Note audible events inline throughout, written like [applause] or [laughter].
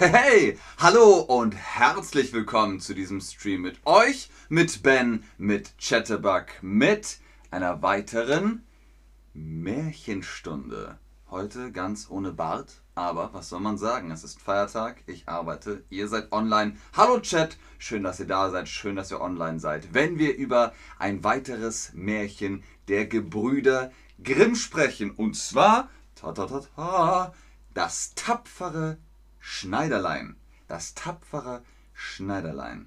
Hey, hallo und herzlich willkommen zu diesem Stream mit euch, mit Ben, mit Chatterbug, mit einer weiteren Märchenstunde. Heute ganz ohne Bart, aber was soll man sagen? Es ist Feiertag, ich arbeite, ihr seid online. Hallo Chat, schön, dass ihr da seid, schön, dass ihr online seid. Wenn wir über ein weiteres Märchen der Gebrüder Grimm sprechen, und zwar, ta ta ta ta, das tapfere Schneiderlein. Das tapfere Schneiderlein.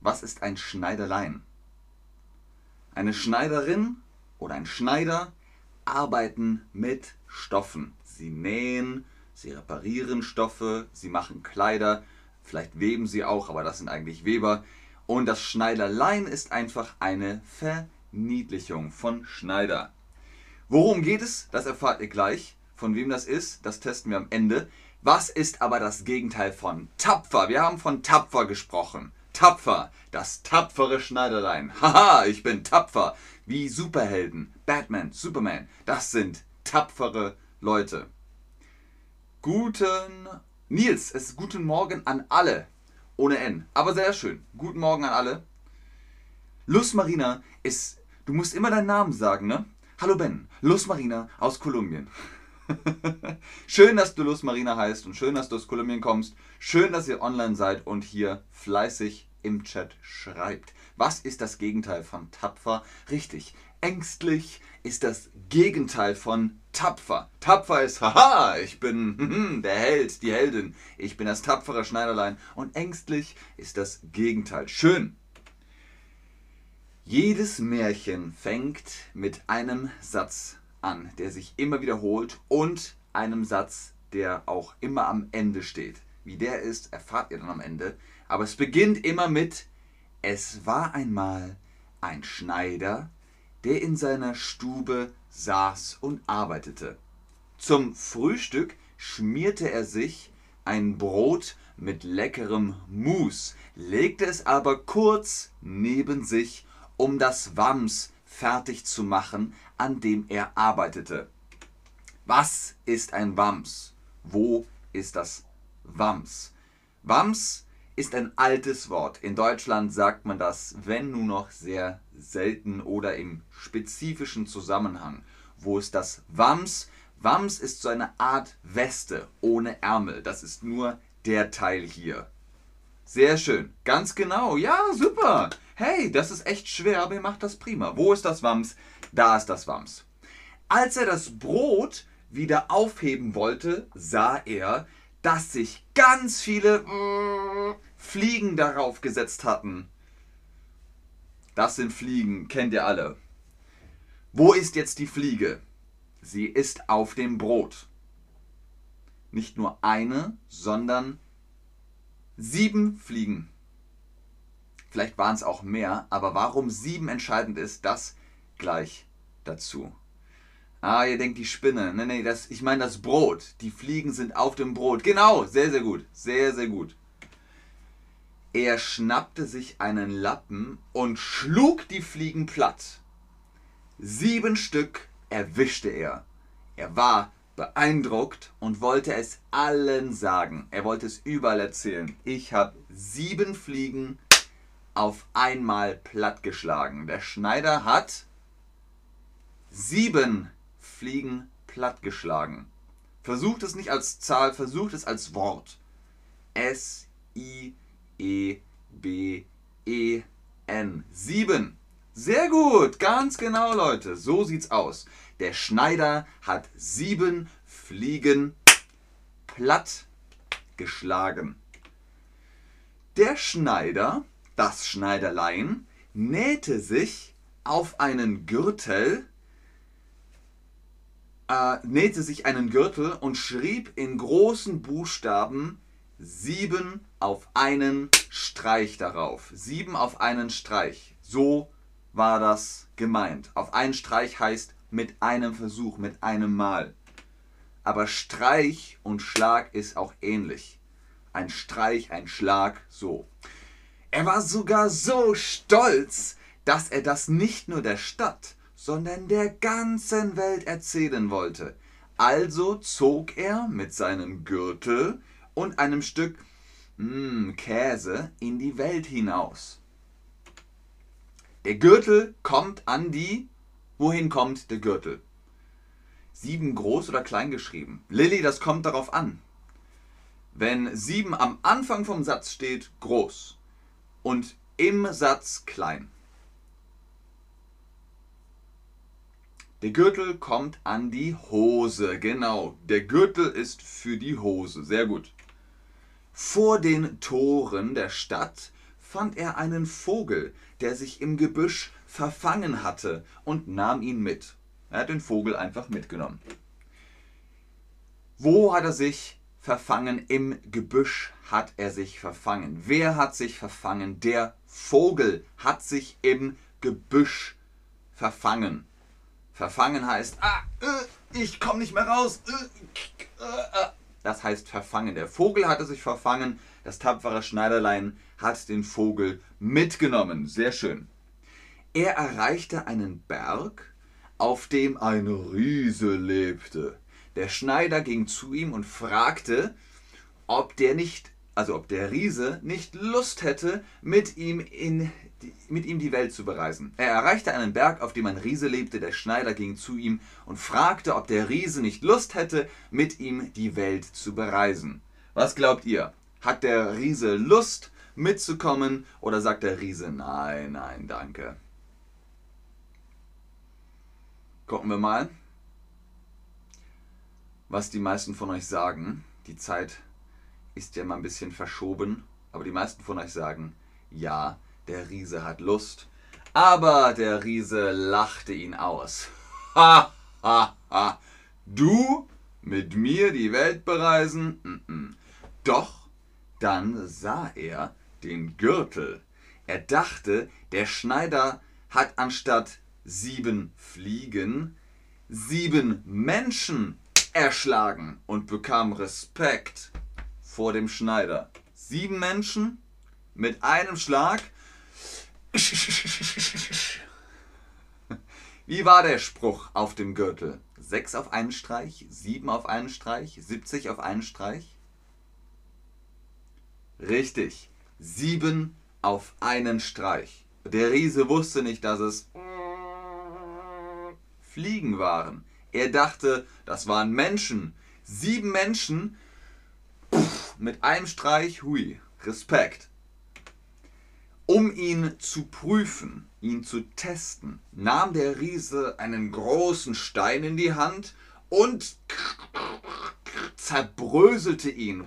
Was ist ein Schneiderlein? Eine Schneiderin oder ein Schneider arbeiten mit Stoffen. Sie nähen, sie reparieren Stoffe, sie machen Kleider, vielleicht weben sie auch, aber das sind eigentlich Weber. Und das Schneiderlein ist einfach eine Verniedlichung von Schneider. Worum geht es? Das erfahrt ihr gleich. Von wem das ist, das testen wir am Ende. Was ist aber das Gegenteil von tapfer? Wir haben von tapfer gesprochen. Tapfer, das tapfere Schneiderlein. [laughs] Haha, ich bin tapfer. Wie Superhelden, Batman, Superman. Das sind tapfere Leute. Guten Nils, es ist guten Morgen an alle. Ohne N. Aber sehr schön. Guten Morgen an alle. Luz Marina ist. Du musst immer deinen Namen sagen, ne? Hallo Ben, Luz Marina aus Kolumbien. [laughs] [laughs] schön, dass du Luz Marina heißt und schön, dass du aus Kolumbien kommst. Schön, dass ihr online seid und hier fleißig im Chat schreibt. Was ist das Gegenteil von tapfer? Richtig, ängstlich ist das Gegenteil von tapfer. Tapfer ist, haha, ich bin [laughs] der Held, die Heldin. Ich bin das tapfere Schneiderlein. Und ängstlich ist das Gegenteil. Schön. Jedes Märchen fängt mit einem Satz an, der sich immer wiederholt und einem Satz, der auch immer am Ende steht. Wie der ist, erfahrt ihr dann am Ende. Aber es beginnt immer mit Es war einmal ein Schneider, der in seiner Stube saß und arbeitete. Zum Frühstück schmierte er sich ein Brot mit leckerem Mus, legte es aber kurz neben sich, um das Wams fertig zu machen, an dem er arbeitete. Was ist ein Wams? Wo ist das Wams? Wams ist ein altes Wort. In Deutschland sagt man das, wenn nur noch sehr selten oder im spezifischen Zusammenhang. Wo ist das Wams? Wams ist so eine Art Weste ohne Ärmel. Das ist nur der Teil hier. Sehr schön. Ganz genau. Ja, super. Hey, das ist echt schwer, aber ihr macht das prima. Wo ist das Wams? Da ist das Wams. Als er das Brot wieder aufheben wollte, sah er, dass sich ganz viele Fliegen darauf gesetzt hatten. Das sind Fliegen, kennt ihr alle. Wo ist jetzt die Fliege? Sie ist auf dem Brot. Nicht nur eine, sondern sieben Fliegen. Vielleicht waren es auch mehr, aber warum sieben entscheidend ist, das gleich dazu. Ah, ihr denkt die Spinne. Nee, nee, das, ich meine das Brot. Die Fliegen sind auf dem Brot. Genau, sehr, sehr gut. Sehr, sehr gut. Er schnappte sich einen Lappen und schlug die Fliegen platt. Sieben Stück erwischte er. Er war beeindruckt und wollte es allen sagen. Er wollte es überall erzählen. Ich habe sieben Fliegen auf einmal plattgeschlagen. Der Schneider hat sieben Fliegen plattgeschlagen. Versucht es nicht als Zahl, versucht es als Wort. S, I, E, B, E, N. Sieben. Sehr gut, ganz genau, Leute. So sieht's aus. Der Schneider hat sieben Fliegen platt geschlagen. Der Schneider, das Schneiderlein, nähte sich auf einen Gürtel äh, nähte sich einen Gürtel und schrieb in großen Buchstaben sieben auf einen Streich darauf. Sieben auf einen Streich. So war das gemeint. Auf einen Streich heißt mit einem Versuch, mit einem Mal. Aber Streich und Schlag ist auch ähnlich. Ein Streich, ein Schlag, so. Er war sogar so stolz, dass er das nicht nur der Stadt, sondern der ganzen Welt erzählen wollte. Also zog er mit seinem Gürtel und einem Stück mh, hm, Käse in die Welt hinaus. Der Gürtel kommt an die. Wohin kommt der Gürtel? Sieben groß oder klein geschrieben? Lilly, das kommt darauf an. Wenn sieben am Anfang vom Satz steht, groß und im Satz klein. Der Gürtel kommt an die Hose. Genau, der Gürtel ist für die Hose. Sehr gut. Vor den Toren der Stadt fand er einen Vogel, der sich im Gebüsch verfangen hatte und nahm ihn mit. Er hat den Vogel einfach mitgenommen. Wo hat er sich verfangen? Im Gebüsch hat er sich verfangen. Wer hat sich verfangen? Der Vogel hat sich im Gebüsch verfangen. Verfangen heißt, ah, äh, ich komme nicht mehr raus. Äh, das heißt verfangen. Der Vogel hatte sich verfangen. Das tapfere Schneiderlein hat den Vogel mitgenommen. Sehr schön. Er erreichte einen Berg, auf dem ein Riese lebte. Der Schneider ging zu ihm und fragte, ob der nicht, also ob der Riese nicht Lust hätte, mit ihm in mit ihm die Welt zu bereisen. Er erreichte einen Berg, auf dem ein Riese lebte. Der Schneider ging zu ihm und fragte, ob der Riese nicht Lust hätte, mit ihm die Welt zu bereisen. Was glaubt ihr? Hat der Riese Lust mitzukommen oder sagt der Riese, nein, nein, danke? Gucken wir mal, was die meisten von euch sagen. Die Zeit ist ja mal ein bisschen verschoben, aber die meisten von euch sagen, ja, der Riese hat Lust. Aber der Riese lachte ihn aus. Ha, ha, ha. Du mit mir die Welt bereisen? Mm -mm. Doch dann sah er den Gürtel. Er dachte, der Schneider hat anstatt sieben Fliegen sieben Menschen erschlagen und bekam Respekt vor dem Schneider. Sieben Menschen mit einem Schlag wie war der Spruch auf dem Gürtel? Sechs auf einen Streich, sieben auf einen Streich, 70 auf einen Streich? Richtig, sieben auf einen Streich. Der Riese wusste nicht, dass es Fliegen waren. Er dachte, das waren Menschen. Sieben Menschen mit einem Streich, hui, Respekt. Um ihn zu prüfen, ihn zu testen, nahm der Riese einen großen Stein in die Hand und zerbröselte ihn.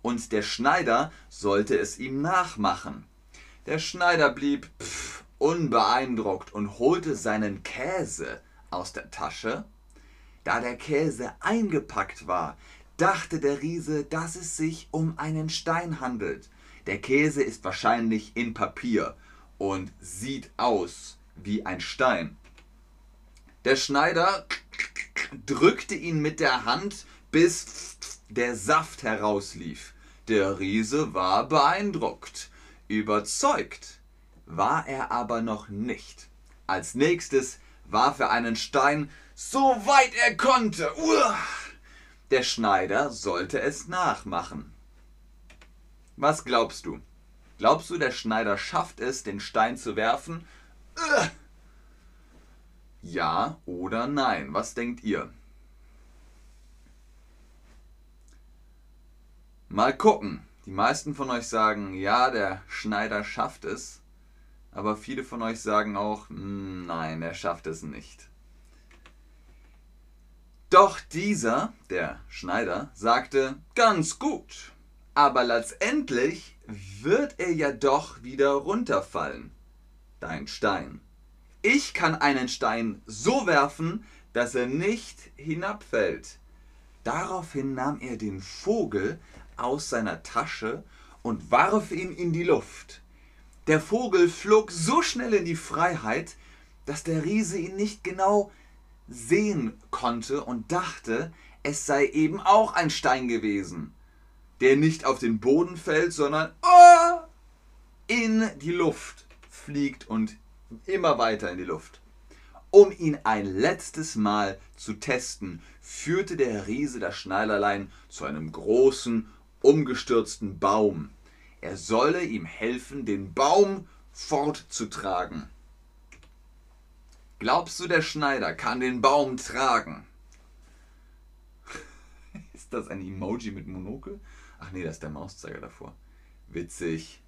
Und der Schneider sollte es ihm nachmachen. Der Schneider blieb pff, unbeeindruckt und holte seinen Käse aus der Tasche. Da der Käse eingepackt war, dachte der Riese, dass es sich um einen Stein handelt. Der Käse ist wahrscheinlich in Papier und sieht aus wie ein Stein. Der Schneider drückte ihn mit der Hand, bis der Saft herauslief. Der Riese war beeindruckt. Überzeugt war er aber noch nicht. Als nächstes warf er einen Stein so weit er konnte. Uah! Der Schneider sollte es nachmachen. Was glaubst du? Glaubst du, der Schneider schafft es, den Stein zu werfen? Ja oder nein? Was denkt ihr? Mal gucken. Die meisten von euch sagen, ja, der Schneider schafft es. Aber viele von euch sagen auch, hm, nein, er schafft es nicht. Doch dieser, der Schneider, sagte, ganz gut aber letztendlich wird er ja doch wieder runterfallen. Dein Stein. Ich kann einen Stein so werfen, dass er nicht hinabfällt. Daraufhin nahm er den Vogel aus seiner Tasche und warf ihn in die Luft. Der Vogel flog so schnell in die Freiheit, dass der Riese ihn nicht genau sehen konnte und dachte, es sei eben auch ein Stein gewesen der nicht auf den Boden fällt, sondern oh, in die Luft fliegt und immer weiter in die Luft. Um ihn ein letztes Mal zu testen, führte der Riese das Schneiderlein zu einem großen, umgestürzten Baum. Er solle ihm helfen, den Baum fortzutragen. Glaubst du, der Schneider kann den Baum tragen? [laughs] ist das ein Emoji mit Monokel? Ach nee, das ist der Mauszeiger davor. Witzig.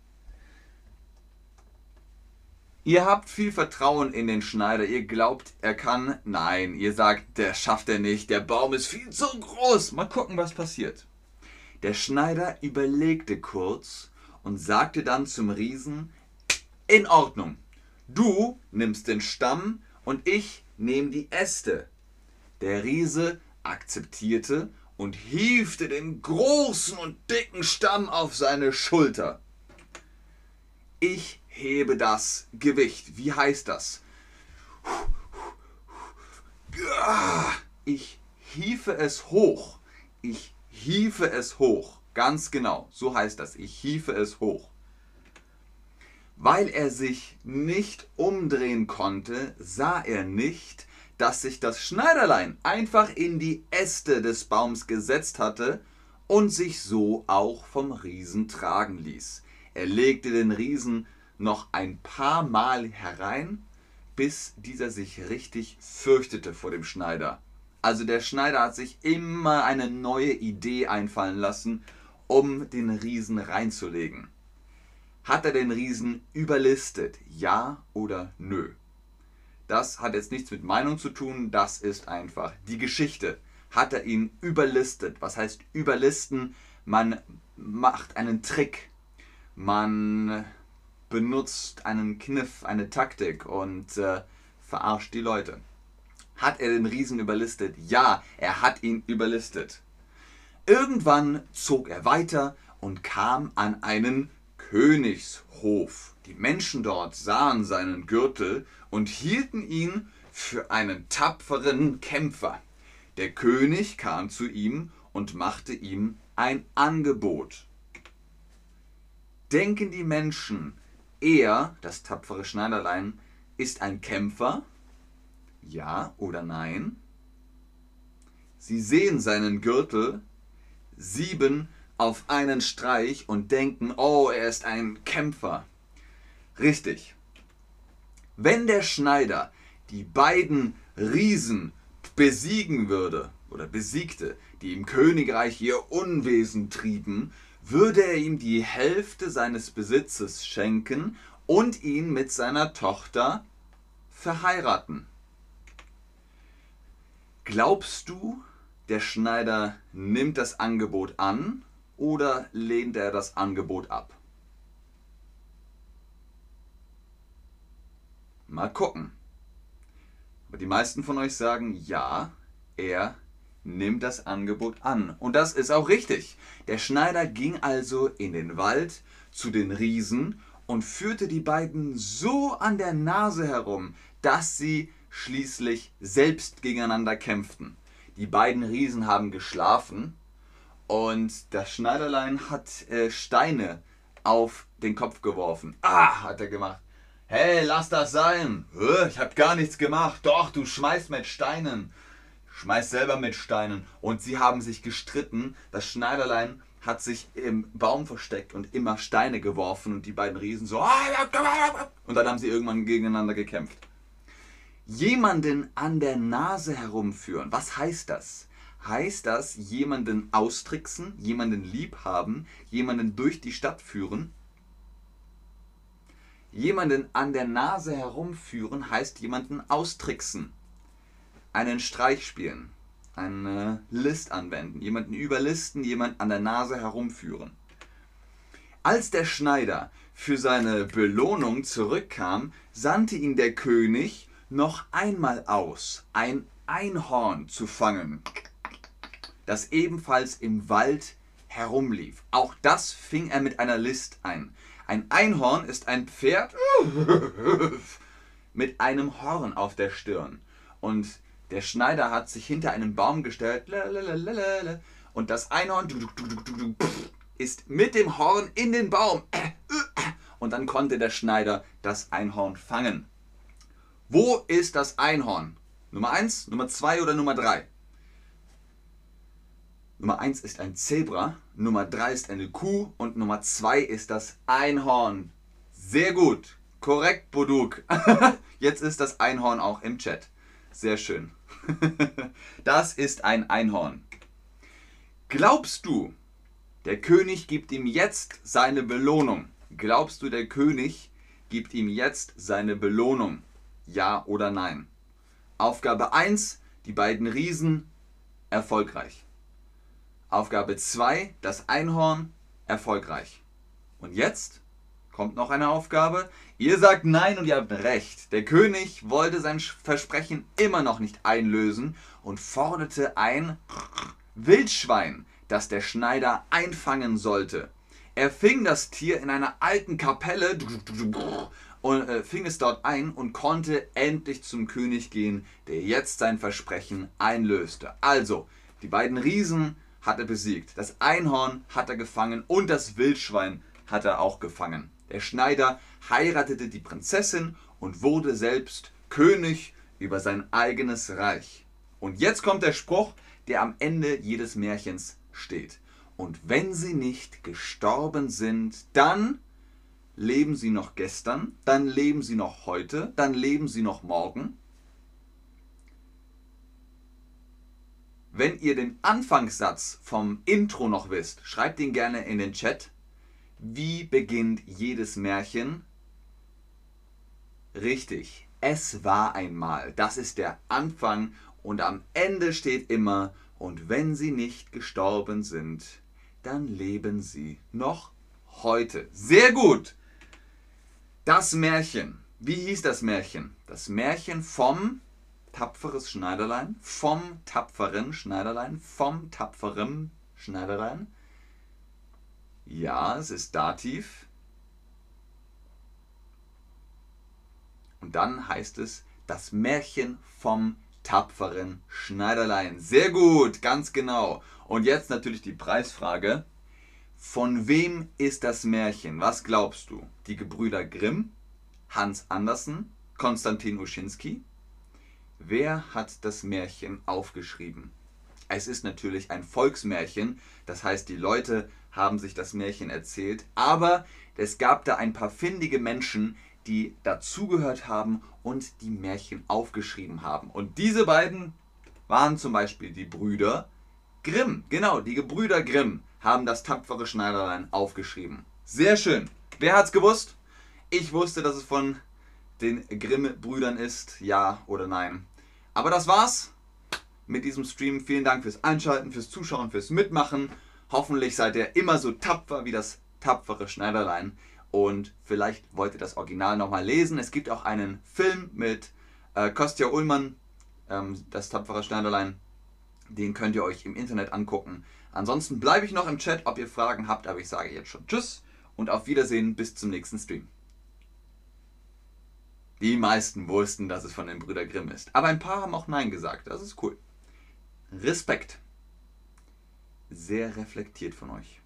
Ihr habt viel Vertrauen in den Schneider. Ihr glaubt, er kann. Nein, ihr sagt, der schafft er nicht. Der Baum ist viel zu groß. Mal gucken, was passiert. Der Schneider überlegte kurz und sagte dann zum Riesen, in Ordnung. Du nimmst den Stamm und ich nehme die Äste. Der Riese akzeptierte und hiefte den großen und dicken Stamm auf seine Schulter. Ich hebe das Gewicht. Wie heißt das? Ich hiefe es hoch. Ich hiefe es hoch. Ganz genau, so heißt das. Ich hiefe es hoch. Weil er sich nicht umdrehen konnte, sah er nicht, dass sich das Schneiderlein einfach in die Äste des Baums gesetzt hatte und sich so auch vom Riesen tragen ließ. Er legte den Riesen noch ein paar Mal herein, bis dieser sich richtig fürchtete vor dem Schneider. Also der Schneider hat sich immer eine neue Idee einfallen lassen, um den Riesen reinzulegen. Hat er den Riesen überlistet? Ja oder nö? Das hat jetzt nichts mit Meinung zu tun, das ist einfach die Geschichte. Hat er ihn überlistet? Was heißt überlisten? Man macht einen Trick. Man benutzt einen Kniff, eine Taktik und äh, verarscht die Leute. Hat er den Riesen überlistet? Ja, er hat ihn überlistet. Irgendwann zog er weiter und kam an einen Königshof. Die Menschen dort sahen seinen Gürtel und hielten ihn für einen tapferen Kämpfer. Der König kam zu ihm und machte ihm ein Angebot. Denken die Menschen, er, das tapfere Schneiderlein, ist ein Kämpfer? Ja oder nein? Sie sehen seinen Gürtel, sieben auf einen Streich und denken, oh, er ist ein Kämpfer. Richtig. Wenn der Schneider die beiden Riesen besiegen würde oder besiegte, die im Königreich ihr Unwesen trieben, würde er ihm die Hälfte seines Besitzes schenken und ihn mit seiner Tochter verheiraten. Glaubst du, der Schneider nimmt das Angebot an oder lehnt er das Angebot ab? Mal gucken. Aber die meisten von euch sagen ja, er nimmt das Angebot an. Und das ist auch richtig. Der Schneider ging also in den Wald zu den Riesen und führte die beiden so an der Nase herum, dass sie schließlich selbst gegeneinander kämpften. Die beiden Riesen haben geschlafen und das Schneiderlein hat äh, Steine auf den Kopf geworfen. Ah, hat er gemacht. Hey, lass das sein. Ich hab gar nichts gemacht. Doch, du schmeißt mit Steinen schmeißt selber mit Steinen. Und sie haben sich gestritten. Das Schneiderlein hat sich im Baum versteckt und immer Steine geworfen und die beiden Riesen so. Und dann haben sie irgendwann gegeneinander gekämpft. Jemanden an der Nase herumführen. Was heißt das? Heißt das jemanden austricksen, jemanden lieb haben, jemanden durch die Stadt führen? Jemanden an der Nase herumführen heißt jemanden austricksen einen Streich spielen, eine List anwenden, jemanden überlisten, jemanden an der Nase herumführen. Als der Schneider für seine Belohnung zurückkam, sandte ihn der König noch einmal aus, ein Einhorn zu fangen, das ebenfalls im Wald herumlief. Auch das fing er mit einer List ein. Ein Einhorn ist ein Pferd [laughs] mit einem Horn auf der Stirn. Und der Schneider hat sich hinter einen Baum gestellt und das Einhorn ist mit dem Horn in den Baum. Und dann konnte der Schneider das Einhorn fangen. Wo ist das Einhorn? Nummer 1, Nummer 2 oder Nummer 3? Nummer 1 ist ein Zebra, Nummer 3 ist eine Kuh und Nummer 2 ist das Einhorn. Sehr gut. Korrekt, Boduk. [laughs] Jetzt ist das Einhorn auch im Chat. Sehr schön. [laughs] Das ist ein Einhorn. Glaubst du, der König gibt ihm jetzt seine Belohnung? Glaubst du, der König gibt ihm jetzt seine Belohnung? Ja oder nein? Aufgabe 1, die beiden Riesen, erfolgreich. Aufgabe 2, das Einhorn, erfolgreich. Und jetzt kommt noch eine Aufgabe. Ihr sagt nein und ihr habt recht. Der König wollte sein Versprechen immer noch nicht einlösen und forderte ein Wildschwein, das der Schneider einfangen sollte. Er fing das Tier in einer alten Kapelle und äh, fing es dort ein und konnte endlich zum König gehen, der jetzt sein Versprechen einlöste. Also, die beiden Riesen hat er besiegt, das Einhorn hat er gefangen und das Wildschwein hat er auch gefangen. Der Schneider heiratete die Prinzessin und wurde selbst König über sein eigenes Reich. Und jetzt kommt der Spruch, der am Ende jedes Märchens steht. Und wenn sie nicht gestorben sind, dann leben sie noch gestern, dann leben sie noch heute, dann leben sie noch morgen. Wenn ihr den Anfangssatz vom Intro noch wisst, schreibt ihn gerne in den Chat. Wie beginnt jedes Märchen? Richtig, es war einmal. Das ist der Anfang und am Ende steht immer, und wenn sie nicht gestorben sind, dann leben sie noch heute. Sehr gut. Das Märchen. Wie hieß das Märchen? Das Märchen vom tapferes Schneiderlein, vom tapferen Schneiderlein, vom tapferen Schneiderlein. Ja, es ist Dativ. Und dann heißt es das Märchen vom tapferen Schneiderlein. Sehr gut, ganz genau. Und jetzt natürlich die Preisfrage. Von wem ist das Märchen? Was glaubst du? Die Gebrüder Grimm, Hans Andersen, Konstantin Uschinski? Wer hat das Märchen aufgeschrieben? Es ist natürlich ein Volksmärchen, das heißt, die Leute haben sich das Märchen erzählt, aber es gab da ein paar findige Menschen, die dazugehört haben und die Märchen aufgeschrieben haben. Und diese beiden waren zum Beispiel die Brüder Grimm. Genau, die Gebrüder Grimm haben das tapfere Schneiderlein aufgeschrieben. Sehr schön. Wer hat's gewusst? Ich wusste, dass es von den Grimm-Brüdern ist. Ja oder nein? Aber das war's mit diesem Stream. Vielen Dank fürs Einschalten, fürs Zuschauen, fürs Mitmachen. Hoffentlich seid ihr immer so tapfer wie das tapfere Schneiderlein. Und vielleicht wollt ihr das Original nochmal lesen. Es gibt auch einen Film mit äh, Kostja Ullmann, ähm, das tapfere Schneiderlein. Den könnt ihr euch im Internet angucken. Ansonsten bleibe ich noch im Chat, ob ihr Fragen habt, aber ich sage jetzt schon Tschüss und auf Wiedersehen bis zum nächsten Stream. Die meisten wussten, dass es von den Brüder Grimm ist. Aber ein paar haben auch Nein gesagt. Das ist cool. Respekt. Sehr reflektiert von euch.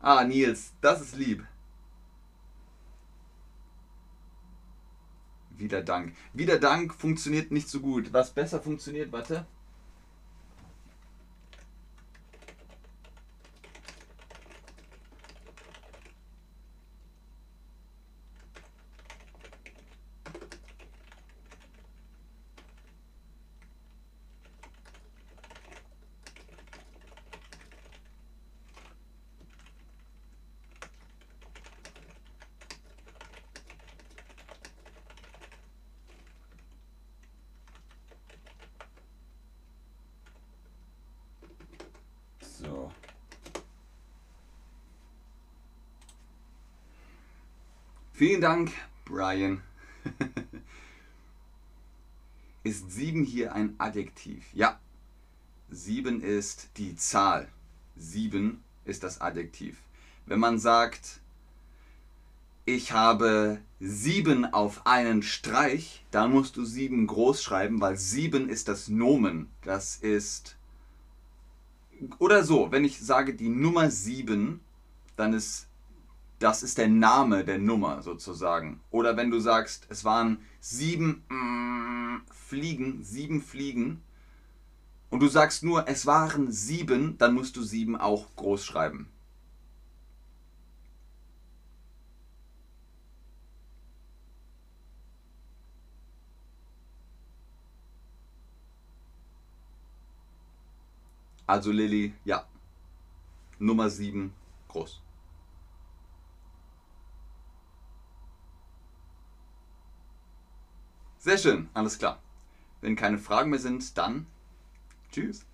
Ah, Nils, das ist lieb. Wieder Dank. Wieder Dank funktioniert nicht so gut. Was besser funktioniert, warte. Vielen Dank, Brian. [laughs] ist 7 hier ein Adjektiv? Ja. 7 ist die Zahl. 7 ist das Adjektiv. Wenn man sagt, ich habe 7 auf einen Streich, dann musst du 7 groß schreiben, weil 7 ist das Nomen. Das ist. Oder so, wenn ich sage die Nummer 7, dann ist das ist der Name der Nummer sozusagen. Oder wenn du sagst, es waren sieben mm, Fliegen, sieben Fliegen, und du sagst nur, es waren sieben, dann musst du sieben auch groß schreiben. Also Lilly, ja. Nummer 7 groß. Sehr schön, alles klar. Wenn keine Fragen mehr sind, dann tschüss.